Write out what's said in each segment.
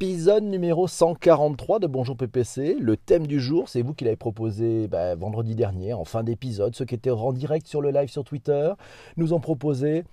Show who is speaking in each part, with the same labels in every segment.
Speaker 1: Épisode numéro 143 de Bonjour PPC. Le thème du jour, c'est vous qui l'avez proposé bah, vendredi dernier, en fin d'épisode. Ceux qui étaient en direct sur le live sur Twitter nous ont proposé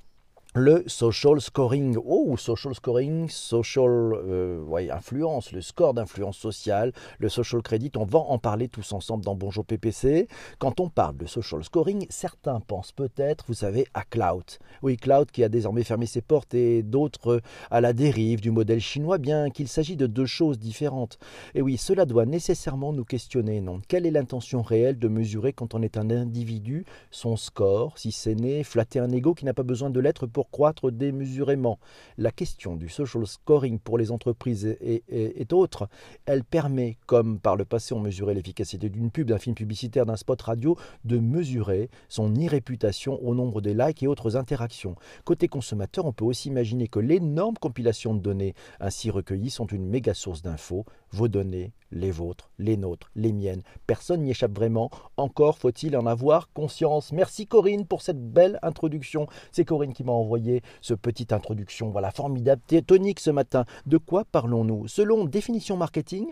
Speaker 1: le social scoring. Oh, social scoring, social euh, influence, le score d'influence sociale, le social credit. On va en parler tous ensemble dans Bonjour PPC. Quand on parle de social scoring, certains pensent peut-être, vous savez, à Cloud. Oui, Cloud qui a désormais fermé ses portes et d'autres à la dérive du modèle chinois, bien qu'il s'agit de deux choses différentes. Et oui, cela doit nécessairement nous questionner, non? Quelle est l'intention réelle de mesurer quand on est un individu son score, si c'est né, flatter un ego qui n'a pas besoin de l'être pour croître démesurément. La question du social scoring pour les entreprises est, autre. Elle permet, comme par le passé on mesurait l'efficacité d'une pub, d'un film publicitaire, d'un spot radio, de mesurer son irréputation au nombre des likes et autres interactions. Côté consommateur, on peut aussi imaginer que l'énorme compilation de données ainsi recueillies sont une méga source d'infos. Vos données, les vôtres, les nôtres, les miennes. Personne n'y échappe vraiment. Encore faut-il en avoir conscience. Merci Corinne pour cette belle introduction. C'est Corinne qui m'a envoyé ce petite introduction. Voilà, formidable, tonique ce matin. De quoi parlons-nous? Selon définition marketing,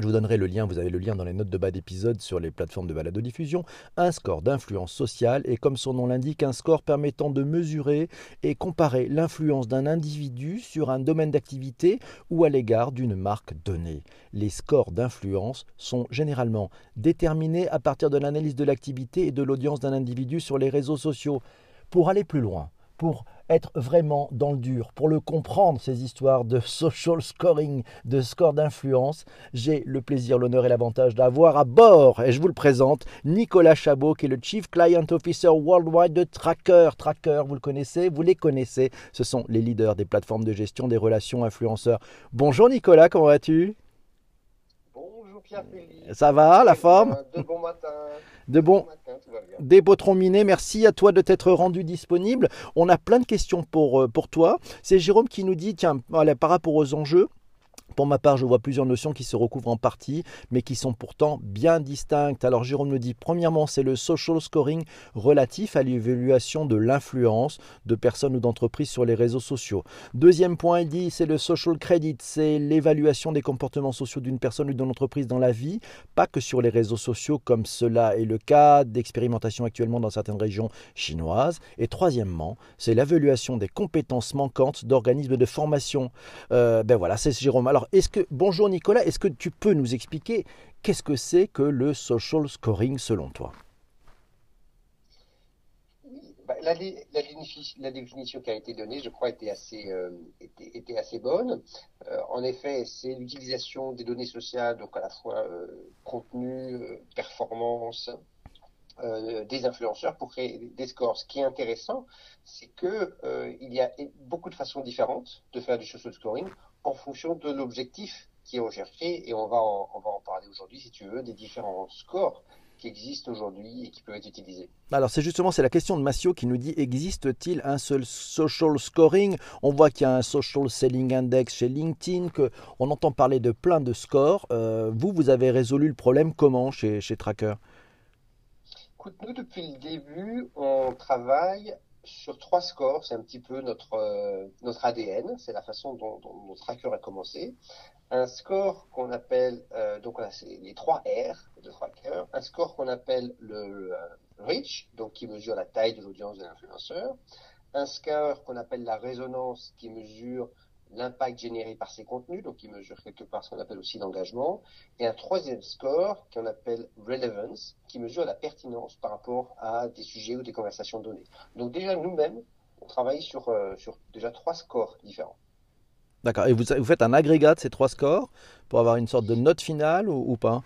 Speaker 1: je vous donnerai le lien, vous avez le lien dans les notes de bas d'épisode sur les plateformes de balado-diffusion. Un score d'influence sociale est, comme son nom l'indique, un score permettant de mesurer et comparer l'influence d'un individu sur un domaine d'activité ou à l'égard d'une marque donnée. Les scores d'influence sont généralement déterminés à partir de l'analyse de l'activité et de l'audience d'un individu sur les réseaux sociaux. Pour aller plus loin, pour être vraiment dans le dur, pour le comprendre, ces histoires de social scoring, de score d'influence, j'ai le plaisir, l'honneur et l'avantage d'avoir à bord, et je vous le présente, Nicolas Chabot, qui est le Chief Client Officer Worldwide de Tracker. Tracker, vous le connaissez, vous les connaissez, ce sont les leaders des plateformes de gestion des relations influenceurs. Bonjour Nicolas, comment vas-tu?
Speaker 2: Pierre-Philippe.
Speaker 1: Ça va, la forme
Speaker 2: De bon matin.
Speaker 1: De bon, des Beaux minés, merci à toi de t'être rendu disponible. On a plein de questions pour, euh, pour toi. C'est Jérôme qui nous dit, tiens, par rapport aux enjeux, pour ma part, je vois plusieurs notions qui se recouvrent en partie, mais qui sont pourtant bien distinctes. Alors Jérôme nous dit, premièrement, c'est le social scoring relatif à l'évaluation de l'influence de personnes ou d'entreprises sur les réseaux sociaux. Deuxième point, il dit, c'est le social credit, c'est l'évaluation des comportements sociaux d'une personne ou d'une entreprise dans la vie, pas que sur les réseaux sociaux comme cela est le cas d'expérimentation actuellement dans certaines régions chinoises. Et troisièmement, c'est l'évaluation des compétences manquantes d'organismes de formation. Euh, ben voilà, c'est Jérôme. Alors bonjour Nicolas, est-ce que tu peux nous expliquer qu'est-ce que c'est que le social scoring selon toi?
Speaker 2: Bah, la, définition qui a été donnée, je crois, était assez, euh, bonne. Euh, en effet, c'est l'utilisation des données sociales, donc à la fois euh, contenu, performance, des influenceurs pour créer des scores. Ce qui est intéressant, c'est que il y a beaucoup de façons différentes de faire du social scoring en fonction de l'objectif qui est recherché et on va en, parler aujourd'hui si tu veux des différents scores qui existent aujourd'hui et qui peuvent être utilisés.
Speaker 1: Alors c'est justement c'est la question de Massio qui nous dit existe-t-il un seul social scoring? On voit qu'il y a un social selling index chez LinkedIn, que on entend parler de plein de scores. Euh, vous vous avez résolu le problème comment chez Tracker?
Speaker 2: Écoute, nous depuis le début on travaille sur trois scores, c'est un petit peu notre, euh, notre ADN, c'est la façon dont, notre tracker a commencé. Un score qu'on appelle, euh, donc c'est les trois R de tracker, un score qu'on appelle le, euh, reach, donc qui mesure la taille de l'audience de l'influenceur, un score qu'on appelle la résonance, qui mesure l'impact généré par ces contenus, donc qui mesure quelque part ce qu'on appelle aussi l'engagement, et un troisième score qu'on appelle relevance, qui mesure la pertinence par rapport à des sujets ou des conversations données. Donc déjà nous-mêmes, on travaille sur, euh, sur déjà trois scores différents.
Speaker 1: D'accord, et vous, vous, faites un agrégat de ces trois scores pour avoir une sorte de note finale ou, pas?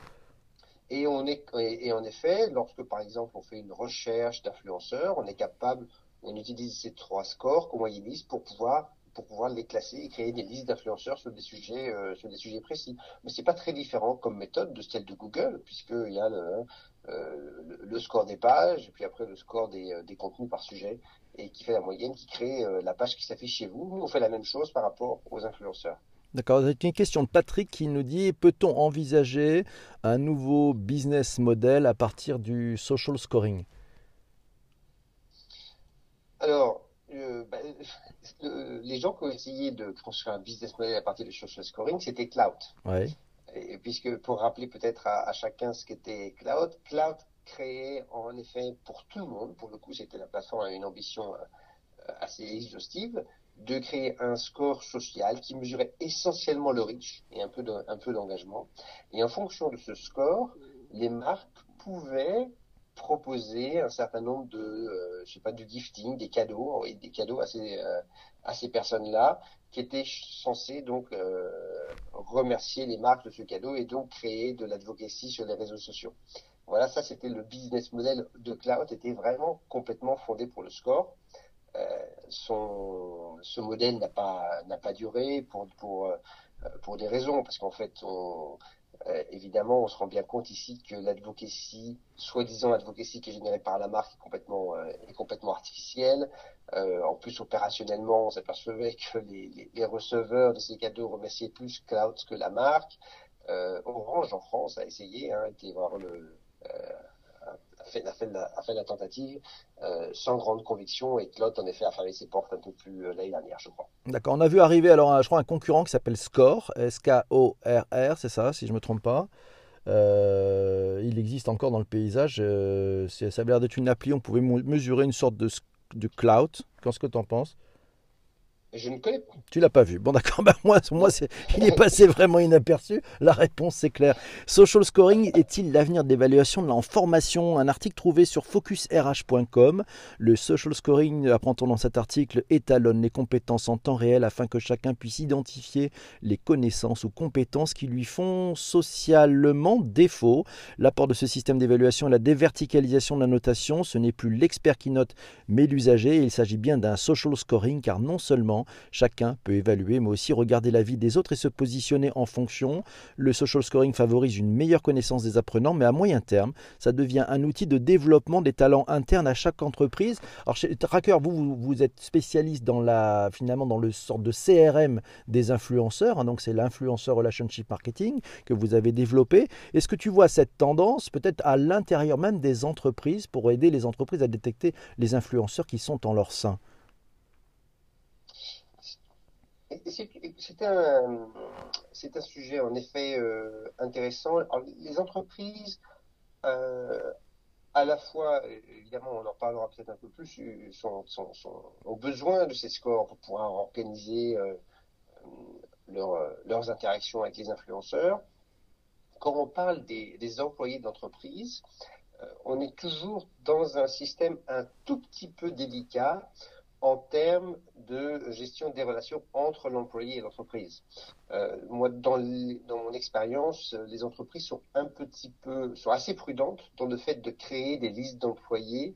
Speaker 2: Et, on est, et, en effet, lorsque par exemple on fait une recherche d'influenceurs, on est capable, on utilise ces trois scores qu'on moyennise pour pouvoir pour pouvoir les classer et créer des listes d'influenceurs sur des sujets euh, sur des sujets précis. Mais c'est pas très différent comme méthode de celle de Google puisqu'il y a le, euh, le, score des pages et puis après le score des, euh, des contenus par sujet et qui fait la moyenne, qui crée la page qui s'affiche chez vous. Nous on fait la même chose par rapport aux influenceurs.
Speaker 1: D'accord. C'est une question de Patrick qui nous dit peut-on envisager un nouveau business model à partir du social scoring?
Speaker 2: Alors, euh, les gens qui ont essayé de construire un business model à partir du social scoring, c'était Cloud.
Speaker 1: Ouais.
Speaker 2: Et puisque pour rappeler peut-être à, chacun ce qu'était Cloud, Cloud créait en effet pour tout le monde, pour le coup c'était la plateforme à une ambition euh, assez exhaustive, de créer un score social qui mesurait essentiellement le reach et un peu d'engagement. Et en fonction de ce score, les marques pouvaient proposer un certain nombre de, euh, je sais pas, du gifting, des cadeaux, et des cadeaux à ces, euh, ces personnes-là, qui étaient censés donc euh, remercier les marques de ce cadeau et donc créer de l'advocacy sur les réseaux sociaux. Voilà, ça c'était le business model de Cloud, était vraiment complètement fondé pour le score. Euh, son, ce modèle n'a pas pas duré pour pour pour des raisons parce qu'en fait on euh, évidemment, on se rend bien compte ici que l'advocacy, soi-disant l'advocacy qui est générée par la marque, est complètement, euh, est complètement artificielle. Euh, en plus, opérationnellement, on s'apercevait que les, les, receveurs de ces cadeaux remerciaient plus Cloud que la marque. Orange, en France, a essayé, hein, était voir le, a fait, la, tentative euh, sans grande conviction et Claude en effet a fermé ses portes un peu plus euh, l'année dernière, je crois.
Speaker 1: D'accord, on a vu arriver alors je crois un concurrent qui s'appelle Score, S-K-O-R-R, c'est ça, si je ne me trompe pas. Euh, il existe encore dans le paysage. ça a l'air d'être une appli, on pouvait mesurer une sorte de, de cloud. Qu'est-ce que tu en penses?
Speaker 2: Je ne connais pas.
Speaker 1: Tu l'as pas vu. Bon, d'accord. Bah, moi, moi il est passé vraiment inaperçu. La réponse, c'est clair. Social scoring est-il l'avenir de l'évaluation la formation Un article trouvé sur focusrh.com. Le social scoring, apprend-on dans cet article, étalonne les compétences en temps réel afin que chacun puisse identifier les connaissances ou compétences qui lui font socialement défaut. L'apport de ce système d'évaluation est la déverticalisation de la notation. Ce n'est plus l'expert qui note, mais l'usager. Il s'agit bien d'un social scoring car non seulement Chacun peut évaluer, mais aussi regarder la vie des autres et se positionner en fonction. Le social scoring favorise une meilleure connaissance des apprenants, mais à moyen terme, ça devient un outil de développement des talents internes à chaque entreprise. Alors chez Tracker, vous, vous êtes spécialiste dans finalement dans le sort de CRM des influenceurs, hein, donc c'est l'influenceur relationship marketing que vous avez développé. Est-ce que tu vois cette tendance peut-être à l'intérieur même des entreprises pour aider les entreprises à détecter les influenceurs qui sont en leur sein?
Speaker 2: C'est un, un, sujet en effet euh, intéressant. les entreprises, euh, à la fois, évidemment, on en parlera peut-être un peu plus, sont, sont, ont besoin de ces scores pour pouvoir organiser euh, leurs interactions avec les influenceurs. Quand on parle des, des employés d'entreprise, on est toujours dans un système un tout petit peu délicat en termes de gestion des relations entre l'employé et l'entreprise. Euh, moi, dans, mon expérience, les entreprises sont un petit peu, sont assez prudentes dans le fait de créer des listes d'employés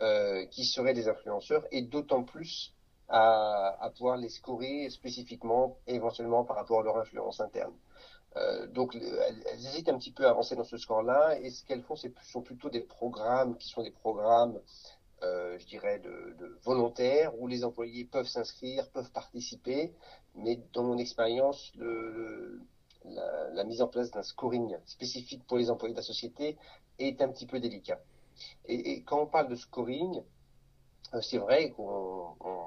Speaker 2: euh, qui seraient des influenceurs et d'autant plus à, pouvoir les scorer spécifiquement, éventuellement par rapport à leur influence interne. Euh, donc, elles, hésitent un petit peu à avancer dans ce score-là, et ce qu'elles font, ce sont plutôt des programmes qui sont des programmes euh, je dirais, de, volontaires où les employés peuvent s'inscrire, peuvent participer, mais dans mon expérience, la, mise en place d'un scoring spécifique pour les employés de la société est un petit peu délicat. Et, quand on parle de scoring, euh, c'est vrai qu'on on,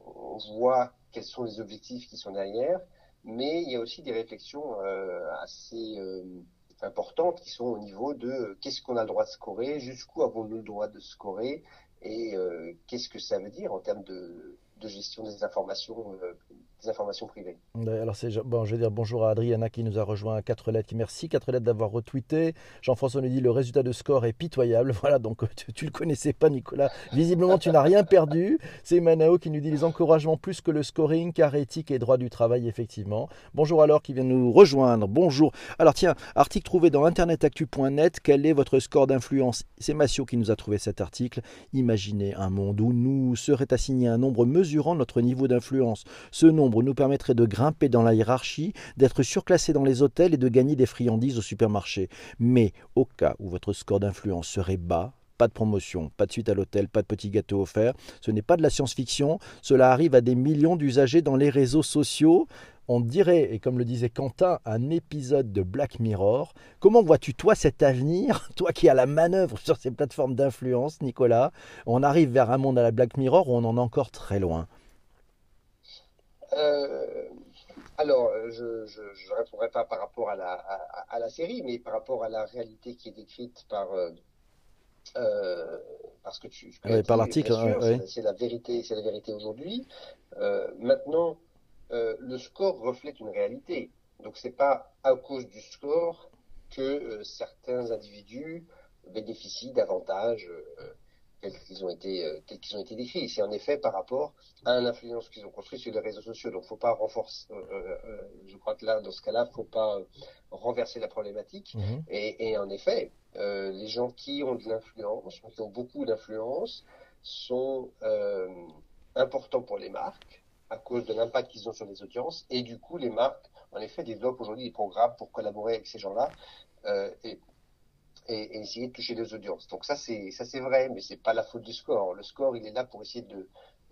Speaker 2: on voit quels sont les objectifs qui sont derrière, mais il y a aussi des réflexions euh, assez importantes qui sont au niveau de qu'est-ce qu'on a le droit de scorer, jusqu'où avons-nous le droit de scorer et euh, qu'est-ce que ça veut dire en termes de, de gestion des informations euh, informations privées.
Speaker 1: Alors c'est bon, je vais dire bonjour à Adriana qui nous a rejoint à 4 lettres. Merci 4 lettres d'avoir retweeté. Jean-François nous dit le résultat de score est pitoyable. Voilà, donc tu, ne le connaissais pas Nicolas. Visiblement tu n'as rien perdu. C'est Manao qui nous dit les encouragements plus que le scoring car éthique et droit du travail effectivement. Bonjour alors qui vient nous rejoindre. Bonjour. Alors tiens, article trouvé dans internetactu.net, quel est votre score d'influence? C'est Massio qui nous a trouvé cet article. Imaginez un monde où nous serait assigné un nombre mesurant notre niveau d'influence. Ce nombre nous permettrait de grimper dans la hiérarchie, d'être surclassé dans les hôtels et de gagner des friandises au supermarché. Mais au cas où votre score d'influence serait bas, pas de promotion, pas de suite à l'hôtel, pas de petits gâteaux offerts. Ce n'est pas de la science-fiction, cela arrive à des millions d'usagers dans les réseaux sociaux. On dirait, et comme le disait Quentin, un épisode de Black Mirror. Comment vois-tu, toi, cet avenir, toi qui as la manœuvre sur ces plateformes d'influence, Nicolas? On arrive vers un monde à la Black Mirror où on en est encore très loin.
Speaker 2: Alors, je ne répondrai pas par rapport à la, à, la, série, mais par rapport à la réalité qui est décrite par, parce que tu.
Speaker 1: par l'article,
Speaker 2: c'est la vérité, c'est la vérité aujourd'hui. maintenant, le score reflète une réalité. Donc, c'est pas à cause du score que certains individus bénéficient davantage tels qu'ils ont été euh, tels qu'ils ont été décrits. C'est en effet par rapport à l'influence qu'ils ont construite sur les réseaux sociaux. Donc, faut pas renforcer. Euh, euh, je crois que là, dans ce cas-là, faut pas renverser la problématique. Mhm. Et, et, en effet, les gens qui ont de l'influence, qui ont beaucoup d'influence, sont importants pour les marques à cause de l'impact qu'ils ont sur les audiences. Et du coup, les marques, en effet, développent aujourd'hui des programmes pour collaborer avec ces gens-là. et et, essayer de toucher les audiences. Donc ça c'est ça c'est vrai, mais c'est pas la faute du score. Le score il est là pour essayer de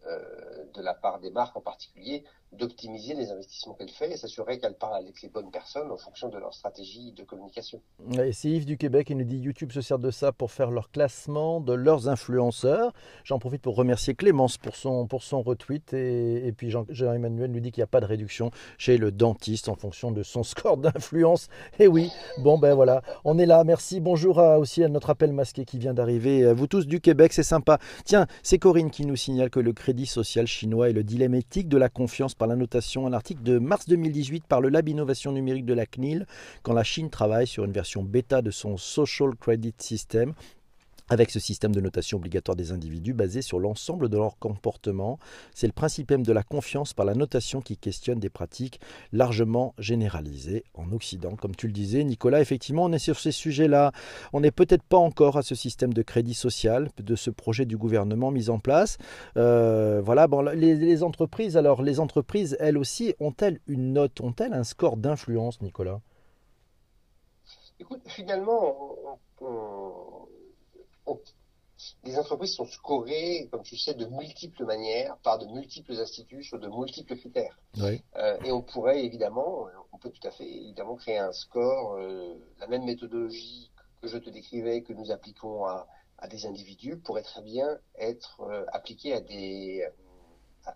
Speaker 2: euh, de la part des marques en particulier, d'optimiser les investissements qu'elles font et s'assurer qu'elles parlent avec les bonnes personnes en fonction de leur stratégie de communication.
Speaker 1: Et c'est Yves du Québec qui nous dit YouTube se sert de ça pour faire leur classement de leurs influenceurs. J'en profite pour remercier Clémence pour son, pour son retweet et, et puis Jean-Emmanuel nous dit qu'il n'y a pas de réduction chez le dentiste en fonction de son score d'influence. Et oui, bon ben voilà, on est là. Merci. Bonjour à, aussi à notre appel masqué qui vient d'arriver. Vous tous du Québec, c'est sympa. Tiens, c'est Corinne qui nous signale que le crédit social chinois et le dilemme éthique de la confiance par la notation, un article de mars 2018 par le Lab Innovation Numérique de la CNIL, quand la Chine travaille sur une version bêta de son Social Credit System avec ce système de notation obligatoire des individus basé sur l'ensemble de leur comportement. C'est le principe même de la confiance par la notation qui questionne des pratiques largement généralisées en Occident. Comme tu le disais, Nicolas, effectivement, on est sur ces sujets-là. On n'est peut-être pas encore à ce système de crédit social, de ce projet du gouvernement mis en place. Euh, voilà, bon, les, entreprises, alors les entreprises, elles aussi, ont-elles une note, ont-elles un score d'influence, Nicolas?
Speaker 2: Écoute, finalement, on les entreprises sont scorées, comme tu sais, de multiples manières, par de multiples instituts, sur de multiples critères. Euh, et on pourrait évidemment, on peut tout à fait évidemment créer un score, euh, la même méthodologie que je te décrivais, que nous appliquons à, des individus, pourrait très bien être euh, appliquée à des,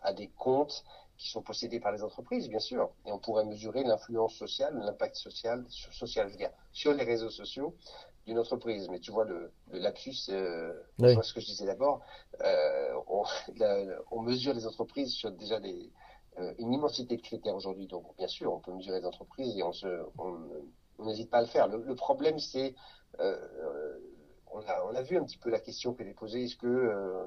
Speaker 2: à, des comptes qui sont possédés par les entreprises, bien sûr. Et on pourrait mesurer l'influence sociale, l'impact social, social, je veux dire, sur les réseaux sociaux d'une entreprise. Mais tu vois, le, le lapsus, euh, ce que je disais d'abord, euh, on, on, mesure les entreprises sur déjà des, euh, une immensité de critères aujourd'hui. Donc, bien sûr, on peut mesurer les entreprises et on se, on n'hésite pas à le faire. Le, le problème, c'est, euh, on, a, on a vu un petit peu la question qu'elle est posée. Est-ce que euh,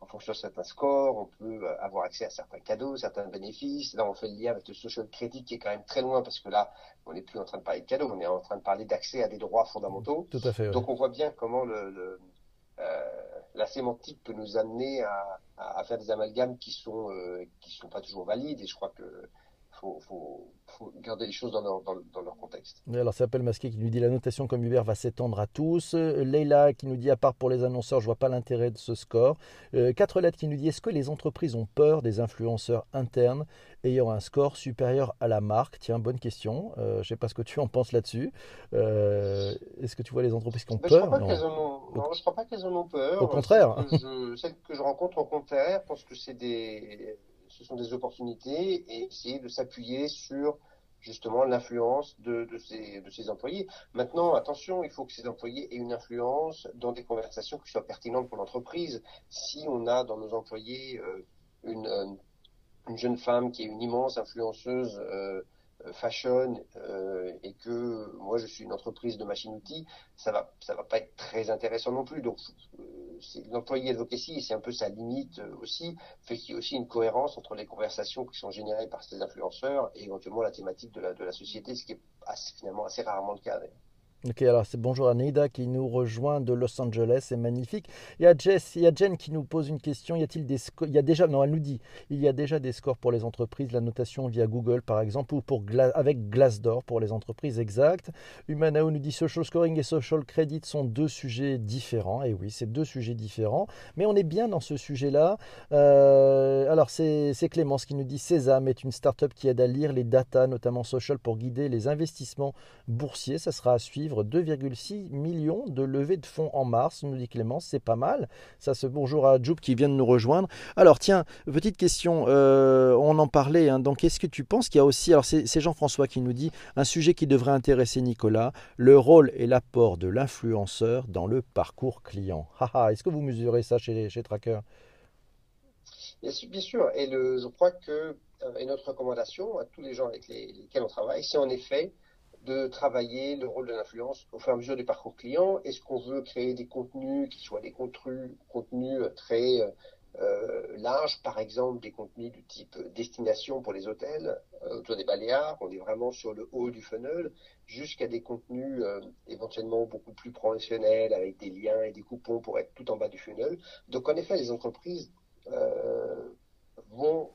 Speaker 2: en fonction de certains scores, on peut euh, avoir accès à certains cadeaux, certains bénéfices. Là, on fait le lien avec le social credit qui est quand même très loin parce que là, on n'est plus en train de parler de cadeaux, on est en train de parler d'accès à des droits fondamentaux.
Speaker 1: Tout à fait.
Speaker 2: Donc, on voit bien comment le, euh, la sémantique peut nous amener à, à, faire des amalgames qui sont euh, qui sont pas toujours valides. Et je crois que faut, faut, faut garder les choses dans leur, dans, leur contexte.
Speaker 1: alors, c'est Appel Masqué qui nous dit la notation comme Uber va s'étendre à tous. Leila qui nous dit à part pour les annonceurs, je vois pas l'intérêt de ce score. Euh, quatre lettres qui nous dit est-ce que les entreprises ont peur des influenceurs internes ayant un score supérieur à la marque? Tiens, bonne question. Euh, je sais pas ce que tu en penses là-dessus. Euh, est-ce que tu vois les entreprises qui ont peur?
Speaker 2: Je ne je crois pas qu'elles en ont peur.
Speaker 1: Au contraire.
Speaker 2: Celles que, je, rencontre au contraire pense que c'est des ce sont des opportunités et essayer de s'appuyer sur justement l'influence de, ces, de ces employés. Maintenant, attention, il faut que ces employés aient une influence dans des conversations qui soient pertinentes pour l'entreprise. Si on a dans nos employés euh, une, euh, une, jeune femme qui est une immense influenceuse euh, fashion euh, et que moi je suis une entreprise de machine-outils, ça va ça va pas être très intéressant non plus. Donc euh, l'employé advocacy c'est un peu sa limite aussi fait qu'il y a aussi une cohérence entre les conversations qui sont générées par ces influenceurs et éventuellement la thématique de la de la société, ce qui est finalement assez rarement le cas.
Speaker 1: Ok, alors c'est bonjour à Neida qui nous rejoint de Los Angeles, c'est magnifique. Il y a Jess, il y a Jen qui nous pose une question. Y a-t-il des il y a déjà non, elle nous dit, il y a déjà des scores pour les entreprises, la notation via Google par exemple ou pour avec Glassdoor pour les entreprises exactes. Humanao nous dit social scoring et social credit sont deux sujets différents. Et oui, c'est deux sujets différents, mais on est bien dans ce sujet-là. Euh, alors c'est Clémence qui nous dit Sésame est une start-up qui aide à lire les data, notamment social, pour guider les investissements boursiers. Ça sera à suivre suivre 2,6 millions de levées de fonds en mars, nous dit Clémence, c'est pas mal. Ça, c'est bonjour à Joub qui vient de nous rejoindre. Alors tiens, petite question, euh, on en parlait, hein, donc est-ce que tu penses qu'il y a aussi, alors c'est Jean-François qui nous dit, un sujet qui devrait intéresser Nicolas, le rôle et l'apport de l'influenceur dans le parcours client. est-ce que vous mesurez ça chez, chez Tracker?
Speaker 2: Bien sûr, et je crois que euh, et notre recommandation à tous les gens avec lesquels on travaille, c'est en effet de travailler le rôle de l'influence au fur et à mesure du parcours client. Est-ce qu'on veut créer des contenus qui soient des contenus, très euh, larges, par exemple des contenus du type destination pour les hôtels euh, autour des Baléares, on est vraiment sur le haut du funnel, jusqu'à des contenus euh, éventuellement beaucoup plus professionnels avec des liens et des coupons pour être tout en bas du funnel. Donc en effet, les entreprises euh, vont,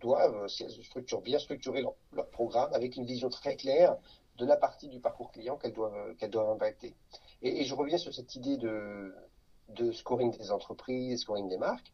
Speaker 2: doivent, si elles structurent, bien structurer leur, programme avec une vision très claire de la partie du parcours client qu'elles doivent, qu'elles doivent impacter. Et, je reviens sur cette idée de, de scoring des entreprises, scoring des marques.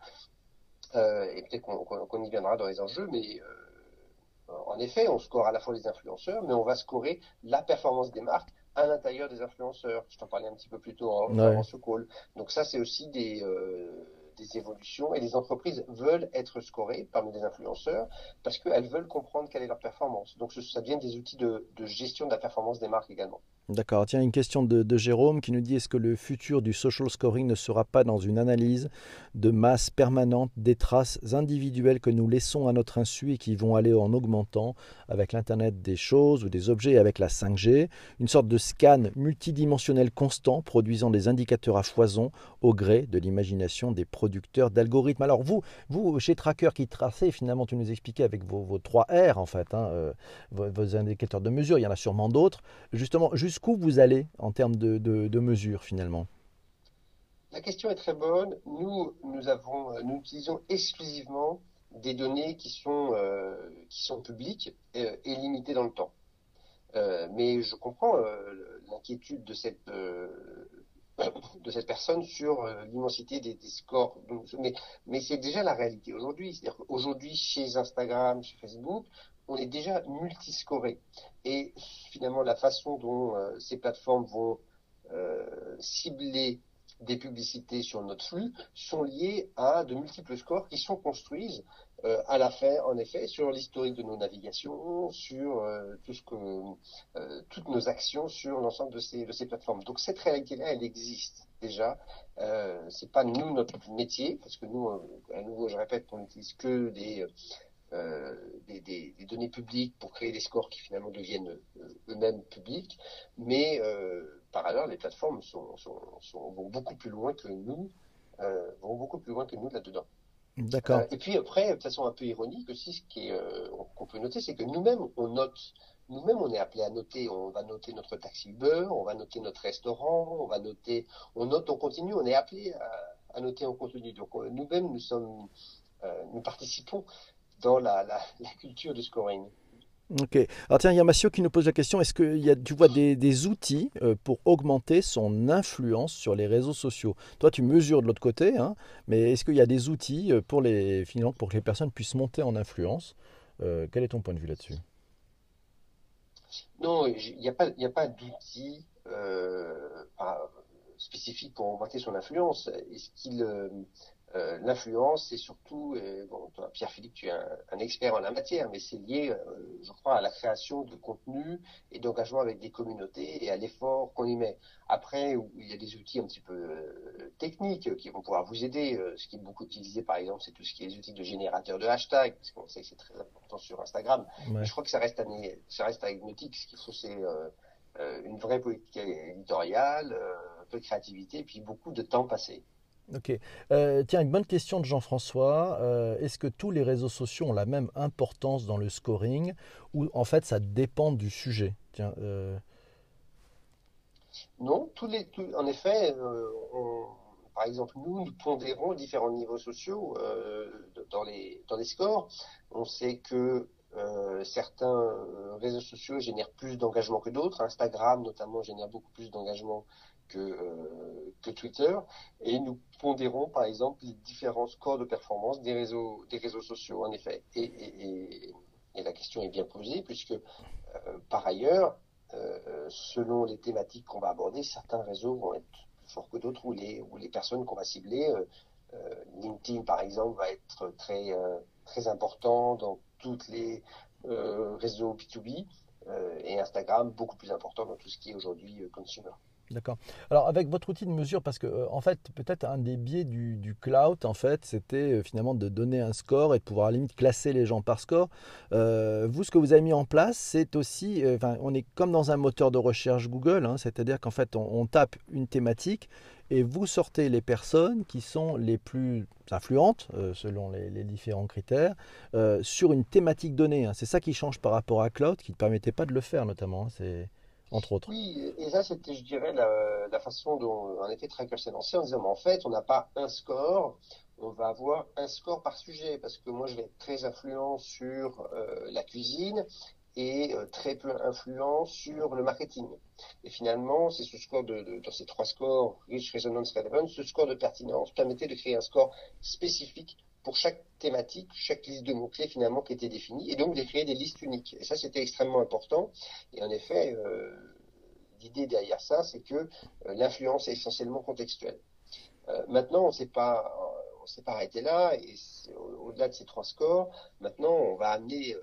Speaker 2: Euh, et peut-être qu'on, y viendra dans les enjeux, mais euh, en effet, on score à la fois les influenceurs, mais on va scorer la performance des marques à l'intérieur des influenceurs. Je t'en parlais un petit peu plus tôt en, ouais. ce call. Donc ça, c'est aussi des, euh, des évolutions et les entreprises veulent être scorées parmi les influenceurs parce qu'elles veulent comprendre quelle est leur performance. Donc ça devient des outils de, de gestion de la performance des marques également.
Speaker 1: D'accord. Tiens, une question de, Jérôme qui nous dit est-ce que le futur du social scoring ne sera pas dans une analyse de masse permanente des traces individuelles que nous laissons à notre insu et qui vont aller en augmentant avec l'Internet des choses ou des objets et avec la 5G Une sorte de scan multidimensionnel constant produisant des indicateurs à foison au gré de l'imagination des producteurs d'algorithmes. Alors vous, vous, chez Tracker qui tracez, finalement, tu nous expliquais avec vos, vos 3 R en fait, hein, euh, vos, indicateurs de mesure, il y en a sûrement d'autres. Justement, juste jusqu'où vous allez en termes de, de, mesures finalement?
Speaker 2: La question est très bonne. Nous, nous, avons, euh, nous utilisons exclusivement des données qui sont, euh, qui sont publiques et, limitées dans le temps. Euh, mais je comprends l'inquiétude de cette, de cette personne sur l'immensité des, scores. Mais, mais c'est déjà la réalité aujourd'hui. C'est-à-dire qu'aujourd'hui, chez Instagram, chez Facebook, on est déjà multiscoré. Et finalement, la façon dont euh, ces plateformes vont euh, cibler des publicités sur notre flux sont liées à de multiples scores qui sont construits euh, à la fin, en effet, sur l'historique de nos navigations, sur tout ce que, toutes nos actions sur l'ensemble de ces, de ces plateformes. Donc cette réalité-là, elle existe déjà. Euh, c'est pas nous notre métier, parce que nous, à nouveau, je répète, on n'utilise que des euh, des, des, des, données publiques pour créer des scores qui finalement deviennent euh, eux-mêmes publics. Mais euh, par ailleurs, les plateformes sont, sont, sont, vont beaucoup plus loin que nous, euh, vont beaucoup plus loin que nous là-dedans.
Speaker 1: D'accord.
Speaker 2: et puis après, de façon un peu ironique aussi, ce est, qu'on peut noter, c'est que nous-mêmes, on note nous-mêmes, on est appelé à noter. On va noter notre taxi Uber, on va noter notre restaurant, on va noter, on note, on continue. On est appelé à, à noter en continu. Donc nous-mêmes, nous sommes, euh, nous participons dans la, la, culture du scoring.
Speaker 1: Ok. Alors tiens, il y a Massio qui nous pose la question, est-ce que y a, tu vois des, outils euh, pour augmenter son influence sur les réseaux sociaux? Toi, tu mesures de l'autre côté, hein, mais est-ce qu'il y a des outils euh, pour, les, pour que les personnes puissent monter en influence? Euh, Quel est ton point de vue là-dessus?
Speaker 2: Non, il n'y a pas, d'outils spécifiques pour augmenter son influence. Est-ce qu'il l'influence, c'est surtout, bon, toi, Pierre-Philippe, tu es un, expert en la matière, mais c'est lié, euh, je crois, à la création de contenu et d'engagement avec des communautés et à l'effort qu'on y met. Après, il y a des outils un petit peu euh, techniques qui vont pouvoir vous aider. ce qui est beaucoup utilisé, par exemple, c'est tout ce qui est les outils de générateur de hashtags, parce qu'on sait que c'est très important sur Instagram. Mais je crois que ça reste, ça reste anecdotique. Ce qu'il faut, c'est une vraie politique éditoriale, un peu de créativité, puis beaucoup de temps passé.
Speaker 1: Ok. Euh, tiens, une bonne question de Jean-François. Euh, est-ce que tous les réseaux sociaux ont la même importance dans le scoring ou en fait ça dépend du sujet? Tiens, euh,
Speaker 2: Non, tous les, en effet, par exemple, nous, nous pondérons différents niveaux sociaux dans, les, dans les scores. On sait que certains réseaux sociaux génèrent plus d'engagement que d'autres. Instagram, notamment, génère beaucoup plus d'engagement que, euh, que Twitter et nous pondérons par exemple les différents scores de performance des réseaux, des réseaux sociaux en effet. Et, la question est bien posée puisque euh, par ailleurs, selon les thématiques qu'on va aborder, certains réseaux vont être plus forts que d'autres, ou les, ou les personnes qu'on va cibler. LinkedIn, par exemple, va être très, très important dans tous les réseaux B2B et Instagram beaucoup plus important dans tout ce qui est aujourd'hui consumer.
Speaker 1: D'accord. Alors avec votre outil de mesure, parce que euh, en fait, peut-être un des biais du, cloud, en fait, c'était euh, finalement de donner un score et de pouvoir à la limite classer les gens par score. Euh, vous, ce que vous avez mis en place, c'est aussi, on est comme dans un moteur de recherche Google, hein, c'est-à-dire qu'en fait, on, tape une thématique et vous sortez les personnes qui sont les plus influentes, selon les, différents critères, sur une thématique donnée. Hein. C'est ça qui change par rapport à cloud, qui ne permettait pas de le faire notamment. Hein. Entre autres.
Speaker 2: Oui, et ça, c'était, je dirais, la, façon dont, en effet, Tracker s'est lancé en disant, mais en fait, on n'a pas un score, on va avoir un score par sujet, parce que moi, je vais être très influent sur euh, la cuisine et euh, très peu influent sur le marketing. Et finalement, c'est ce score de, dans ces trois scores, Rich, Resonance, Relevance, ce score de pertinence permettait de créer un score spécifique pour chaque thématique, chaque liste de mots-clés finalement qui était définie, et donc de créer des listes uniques. Et ça, c'était extrêmement important. Et en effet, euh, l'idée derrière ça, c'est que euh, l'influence est essentiellement contextuelle. Euh, maintenant, on ne s'est pas, pas arrêté là, et au-delà de ces trois scores, maintenant, on va amener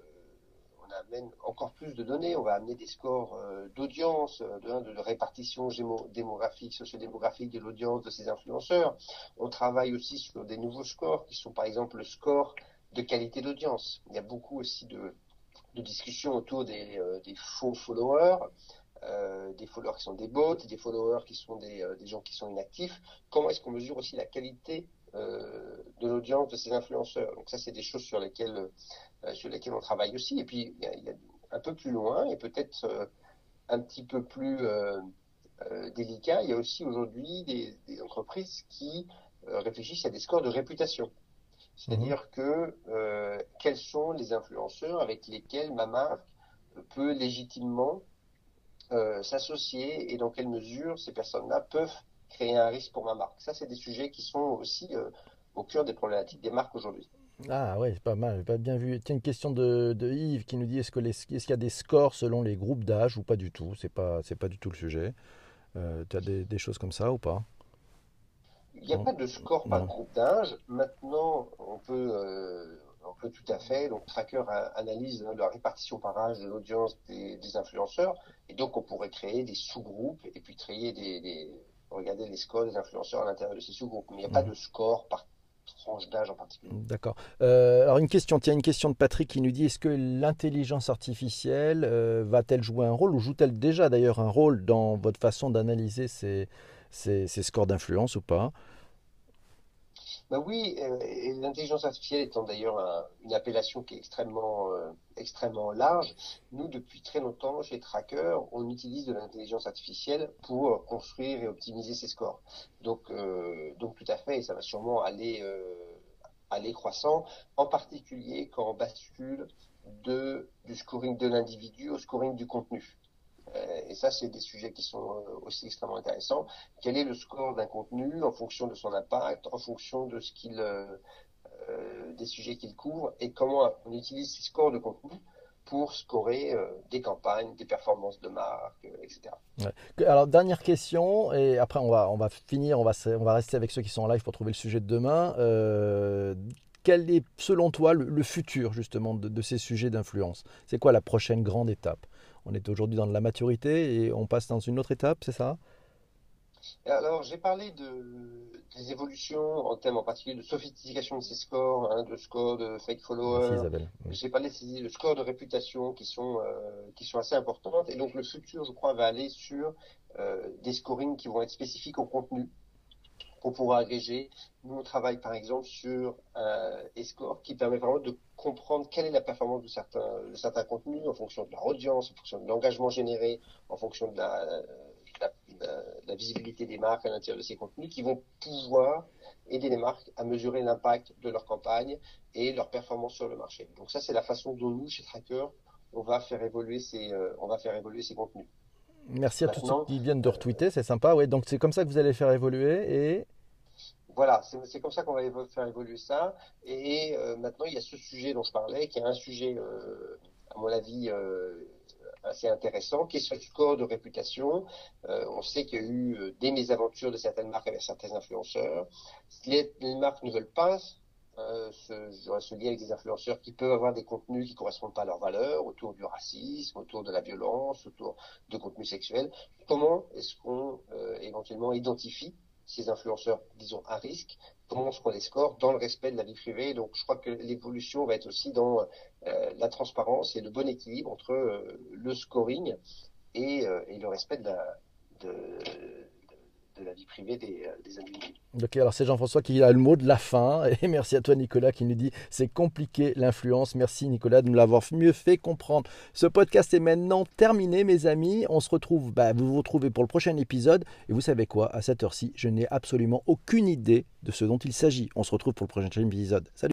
Speaker 2: amène encore plus de données, on va amener des scores euh, d'audience, euh, de, répartition démographique, sociodémographique de l'audience de ces influenceurs. On travaille aussi sur des nouveaux scores qui sont par exemple le score de qualité d'audience. Il y a beaucoup aussi de, discussions autour des, euh, faux followers. des followers qui sont des bots, des followers qui sont des, des gens qui sont inactifs. Comment est-ce qu'on mesure aussi la qualité de l'audience de ces influenceurs Donc ça, c'est des choses sur lesquelles euh, sur lesquels on travaille aussi. Et puis, il y a, un peu plus loin et peut-être euh, un petit peu plus euh, délicat, il y a aussi aujourd'hui des, entreprises qui réfléchissent à des scores de réputation. C'est-à-dire mhm. que quels sont les influenceurs avec lesquels ma marque peut légitimement s'associer et dans quelle mesure ces personnes-là peuvent créer un risque pour ma marque. Ça, c'est des sujets qui sont aussi au cœur des problématiques des marques aujourd'hui.
Speaker 1: Ah ouais, c'est pas mal, pas bien vu. Tiens, une question de, Yves qui nous dit est-ce qu'il est y a des scores selon les groupes d'âge ou pas du tout? C'est pas, pas du tout le sujet. Euh, tu as des, choses comme ça ou pas?
Speaker 2: Il n'y a pas de score par groupe d'âge. Maintenant, on peut, euh, on peut tout à fait. Donc, Tracker analyse la répartition par âge de l'audience des, influenceurs, et donc on pourrait créer des sous-groupes et puis créer des, regarder les scores des influenceurs à l'intérieur de ces sous-groupes. Mais il n'y a pas mm. de score par tranche d'âge en particulier.
Speaker 1: D'accord. Euh, alors une question, tiens, une question de Patrick qui nous dit est-ce que l'intelligence artificielle euh, va-t-elle jouer un rôle ou joue-t-elle déjà d'ailleurs un rôle dans votre façon d'analyser ces, ces, scores d'influence ou pas?
Speaker 2: Ben oui, euh, l'intelligence artificielle étant d'ailleurs une appellation qui est extrêmement, euh, extrêmement large, nous depuis très longtemps chez Tracker, on utilise de l'intelligence artificielle pour construire et optimiser ces scores. Donc, euh, donc tout à fait, et ça va sûrement aller, aller croissant, en particulier quand on bascule du scoring de l'individu au scoring du contenu. Euh, et ça, c'est des sujets qui sont euh, aussi extrêmement intéressants. Quel est le score d'un contenu en fonction de son impact, en fonction de ce qu'il, euh, des sujets qu'il couvre, et comment on utilise ces scores de contenu pour scorer des campagnes, des performances de marque, etc.
Speaker 1: Alors dernière question et après on va on va finir, on va on va rester avec ceux qui sont en live pour trouver le sujet de demain. quel est selon toi le, futur justement de ces sujets d'influence? C'est quoi la prochaine grande étape? On est aujourd'hui dans de la maturité et on passe dans une autre étape, c'est ça?
Speaker 2: Alors, j'ai parlé de, des évolutions en termes en particulier de sophistication de ces scores, hein, de scores de fake followers. J'ai parlé de scores de réputation qui sont, euh, qui sont assez importantes. Et donc, le futur, je crois, va aller sur euh, des scorings qui vont être spécifiques au contenu pour pouvoir agréger. Nous, on travaille par exemple sur un score qui permet vraiment de comprendre quelle est la performance de certains, de certains contenus en fonction de leur audience, en fonction de l'engagement généré, en fonction de la, la, visibilité des marques à l'intérieur de ces contenus, qui vont pouvoir aider les marques à mesurer l'impact de leur campagne et leur performance sur le marché. Donc ça, c'est la façon dont nous, chez Tracker, on va faire évoluer ces, euh, on va faire évoluer ces contenus.
Speaker 1: Merci à tous ceux qui viennent de retweeter, c'est sympa. Ouais, donc c'est comme ça que vous allez faire évoluer et
Speaker 2: voilà, c'est comme ça qu'on va faire évoluer ça. Et euh, maintenant, il y a ce sujet dont je parlais, qui est un sujet, euh, à mon avis, euh, assez intéressant. Question de score de réputation. on sait qu'il y a eu des mésaventures de certaines marques avec certains influenceurs. Les, les marques ne veulent pas euh, se, se lier avec des influenceurs qui peuvent avoir des contenus qui correspondent pas à leurs valeurs, autour du racisme, autour de la violence, autour de contenus sexuels. Comment est-ce qu'on euh, éventuellement identifie ces influenceurs, disons, à risque Comment est-ce qu'on les score dans le respect de la vie privée. Donc, je crois que l'évolution va être aussi dans euh, la transparence et le bon équilibre entre euh, le scoring et, et, le respect de la, de, de la vie privée des, euh.
Speaker 1: Ok, alors c'est Jean-François qui a le mot de la fin. Et merci à toi, Nicolas, qui nous dit c'est compliqué l'influence. Merci, Nicolas, de nous l'avoir mieux fait comprendre. Ce podcast est maintenant terminé, mes amis. On se retrouve, bah, vous vous retrouvez pour le prochain épisode. Et vous savez quoi? À cette heure-ci, je n'ai absolument aucune idée de ce dont il s'agit. On se retrouve pour le prochain épisode. Salut